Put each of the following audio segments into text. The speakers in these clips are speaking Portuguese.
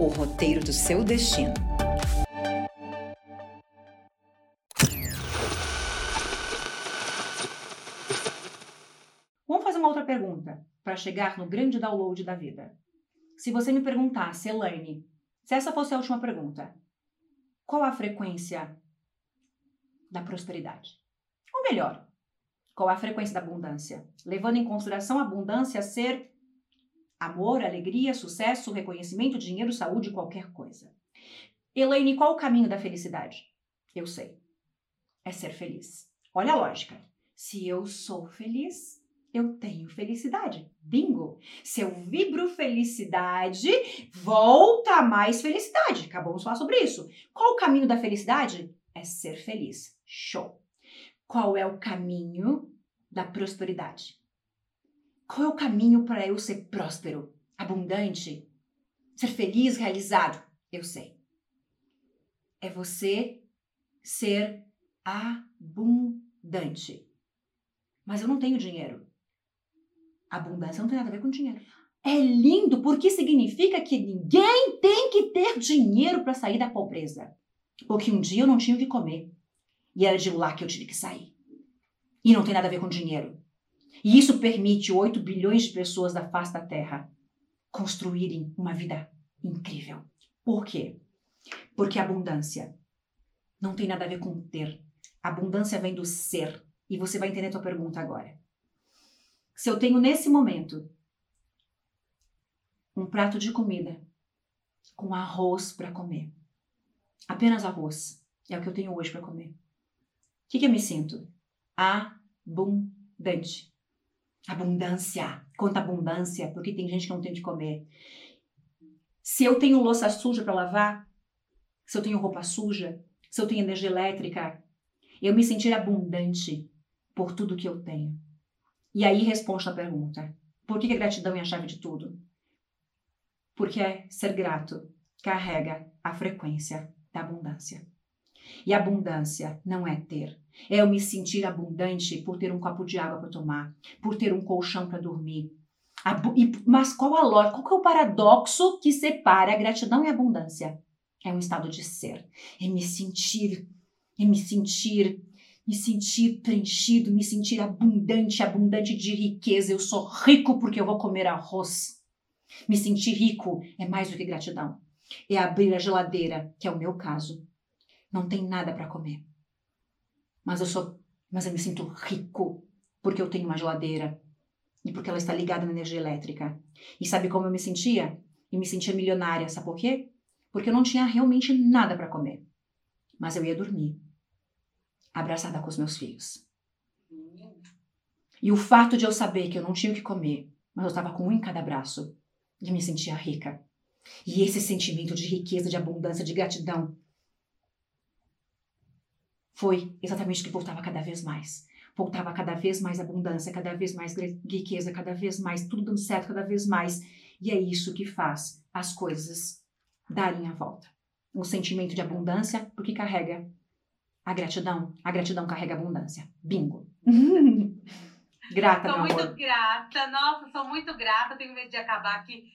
o roteiro do seu destino. Vamos fazer uma outra pergunta para chegar no grande download da vida. Se você me perguntasse, Elaine, se essa fosse a última pergunta, qual a frequência da prosperidade? Ou melhor, qual a frequência da abundância? Levando em consideração a abundância ser amor, alegria, sucesso, reconhecimento, dinheiro, saúde, qualquer coisa. Elaine, qual o caminho da felicidade? Eu sei. É ser feliz. Olha a lógica. Se eu sou feliz, eu tenho felicidade. Bingo! Se eu vibro felicidade, volta mais felicidade. Acabamos de falar sobre isso. Qual o caminho da felicidade? É ser feliz. Show! Qual é o caminho da prosperidade? Qual é o caminho para eu ser próspero, abundante, ser feliz, realizado? Eu sei. É você ser abundante. Mas eu não tenho dinheiro. Abundância não tem nada a ver com dinheiro. É lindo porque significa que ninguém tem que ter dinheiro para sair da pobreza. Porque um dia eu não tinha o que comer. E era de lá que eu tive que sair. E não tem nada a ver com dinheiro. E isso permite 8 bilhões de pessoas da face da Terra construírem uma vida incrível. Por quê? Porque abundância não tem nada a ver com ter. abundância vem do ser. E você vai entender a tua pergunta agora. Se eu tenho nesse momento um prato de comida com arroz para comer, apenas arroz, é o que eu tenho hoje para comer. O que, que eu me sinto? Abundante. Abundância. Quanta abundância, porque tem gente que não tem de comer. Se eu tenho louça suja para lavar, se eu tenho roupa suja, se eu tenho energia elétrica, eu me sentir abundante por tudo que eu tenho. E aí responde a pergunta: por que a gratidão é a chave de tudo? Porque ser grato carrega a frequência da abundância. E abundância não é ter. É eu me sentir abundante por ter um copo de água para tomar, por ter um colchão para dormir. Mas qual a lógica? Qual é o paradoxo que separa a gratidão e a abundância? É um estado de ser. É me sentir, é me sentir me sentir preenchido, me sentir abundante, abundante de riqueza. Eu sou rico porque eu vou comer arroz. Me sentir rico é mais do que gratidão. É abrir a geladeira, que é o meu caso. Não tem nada para comer. Mas eu sou, mas eu me sinto rico porque eu tenho uma geladeira e porque ela está ligada na energia elétrica. E sabe como eu me sentia? E me sentia milionária, sabe por quê? Porque eu não tinha realmente nada para comer. Mas eu ia dormir abraçada com os meus filhos. E o fato de eu saber que eu não tinha o que comer, mas eu estava com um em cada braço, eu me sentia rica. E esse sentimento de riqueza, de abundância, de gratidão foi exatamente o que voltava cada vez mais. Voltava cada vez mais abundância, cada vez mais riqueza, cada vez mais tudo dando certo, cada vez mais. E é isso que faz as coisas darem a volta. Um sentimento de abundância, porque carrega a gratidão, a gratidão carrega abundância. Bingo. grata, Sou meu muito amor. grata, nossa, sou muito grata, tenho medo de acabar aqui.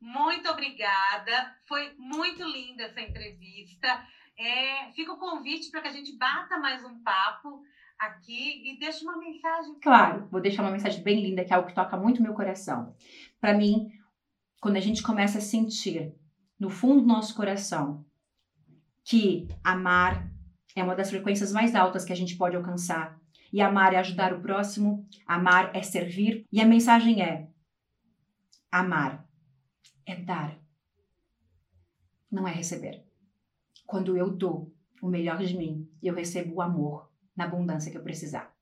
Muito obrigada, foi muito linda essa entrevista. É, fica o convite para que a gente bata mais um papo aqui e deixe uma mensagem. Claro, vou deixar uma mensagem bem linda, que é algo que toca muito meu coração. Para mim, quando a gente começa a sentir no fundo do nosso coração que amar é uma das frequências mais altas que a gente pode alcançar. E amar é ajudar o próximo, amar é servir. E a mensagem é: amar é dar, não é receber. Quando eu dou o melhor de mim, eu recebo o amor na abundância que eu precisar.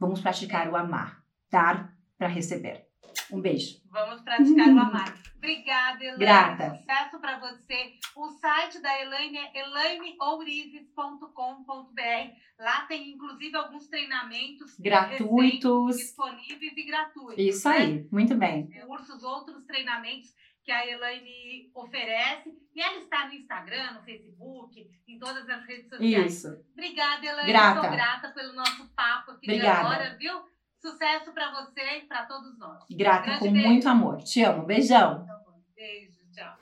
Vamos praticar o amar, dar para receber. Um beijo. Vamos praticar o amar. Obrigada, Elaine. Grata. Sucesso para você. O site da Elaine é elaineourives.com.br. Lá tem, inclusive, alguns treinamentos Gratuitos. disponíveis e gratuitos. Isso né? aí, muito bem. Cursos, outros treinamentos que a Elaine oferece. E ela está no Instagram, no Facebook, em todas as redes sociais. Isso. Obrigada, Elaine. Grata. Sou grata pelo nosso papo aqui Obrigada. de agora, viu? Sucesso para você e para todos nós. Grata Grande com beijo. muito amor. Te amo. Beijão. Tá. Beijo, tchau.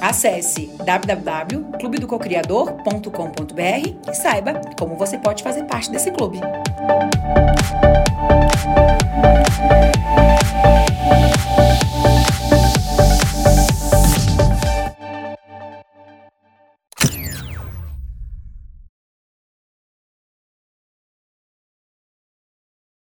Acesse www.clubedococriador.com.br e saiba como você pode fazer parte desse clube. Thank you.